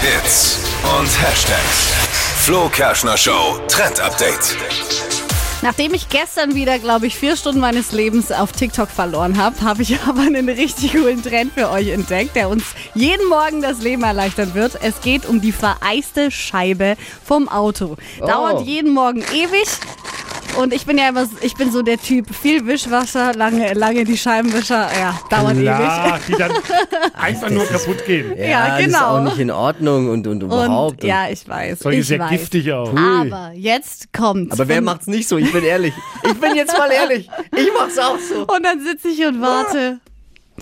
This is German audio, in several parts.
Hits und Hashtags. Flo Kerschner Show Trend Update. Nachdem ich gestern wieder, glaube ich, vier Stunden meines Lebens auf TikTok verloren habe, habe ich aber einen richtig coolen Trend für euch entdeckt, der uns jeden Morgen das Leben erleichtern wird. Es geht um die vereiste Scheibe vom Auto. Dauert jeden Morgen ewig. Und ich bin ja immer, ich bin so der Typ, viel Wischwasser, lange, lange die Scheibenwischer, ja, dauert ewig. Klar, die dann einfach nur kaputt gehen. Ja, Das ist genau. auch nicht in Ordnung und, und überhaupt. Und ja, ich weiß. Ich sehr weiß. giftig auch. Aber jetzt kommt's. aber wer macht's nicht so? Ich bin ehrlich. Ich bin jetzt mal ehrlich. Ich mach's auch so. Und dann sitze ich und warte.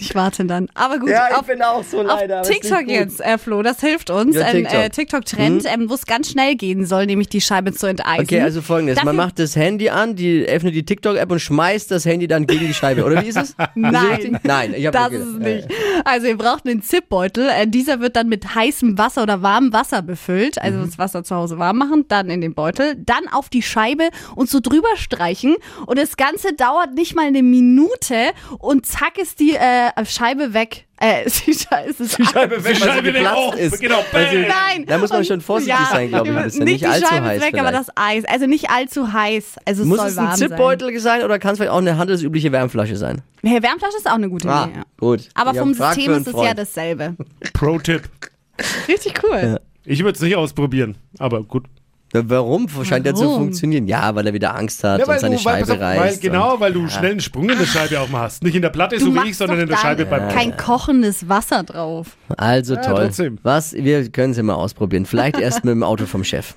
Ich warte dann. Aber gut, Ja, ich auf, bin auch so leider. TikTok jetzt, äh, Flo, das hilft uns. Ja, Ein TikTok. Mhm. äh, TikTok-Trend, ähm, wo es ganz schnell gehen soll, nämlich die Scheibe zu enteisen. Okay, also folgendes. Dafür- Man macht das Handy an, die öffnet die TikTok-App und schmeißt das Handy dann gegen die Scheibe. Oder wie ist es? Nein. Nein, ich habe Das ist es nicht. Also ihr braucht einen Zipbeutel. Äh, dieser wird dann mit heißem Wasser oder warmem Wasser befüllt. Also Mhm. das Wasser zu Hause warm machen, dann in den Beutel, dann auf die Scheibe und so drüber streichen. Und das Ganze dauert nicht mal eine Minute und zack ist die äh, Scheibe weg. Äh, die Scheibe ist Die Scheibe weg, weil sie Scheibe weg. geplatzt Oh, ist. genau, Weil sie-. Nein. Da muss man Und- schon vorsichtig sein, glaube ich, ein bisschen. Nicht die allzu Scheibe heiß ist weg, aber vielleicht. das Eis. Also nicht allzu heiß. Also es Muss soll es warm ein Zipbeutel sein oder kann es vielleicht auch eine handelsübliche Wärmflasche sein? sein. Ja, Wärmflasche ist auch eine gute Ah, Idee. Ja. gut. Aber Ich vom System ist es ja dasselbe. Pro-Tipp. Richtig cool. Ich würde es nicht ausprobieren, aber gut. Ja, Warum? Scheint ja zu Warum? funktionieren. Ja, weil er wieder Angst hat und seine du, weil, Scheibe auf, weil, reißt. genau, weil du schnell einen Sprung in der Scheibe auch mal hast. Nicht in der Platte, Du so wie ich, sondern in der Scheibe beim kein kochendes Wasser drauf. Also Ja, toll. trotzdem. Was? Wir können es ja mal ausprobieren. Vielleicht erst mit dem Auto vom Chef.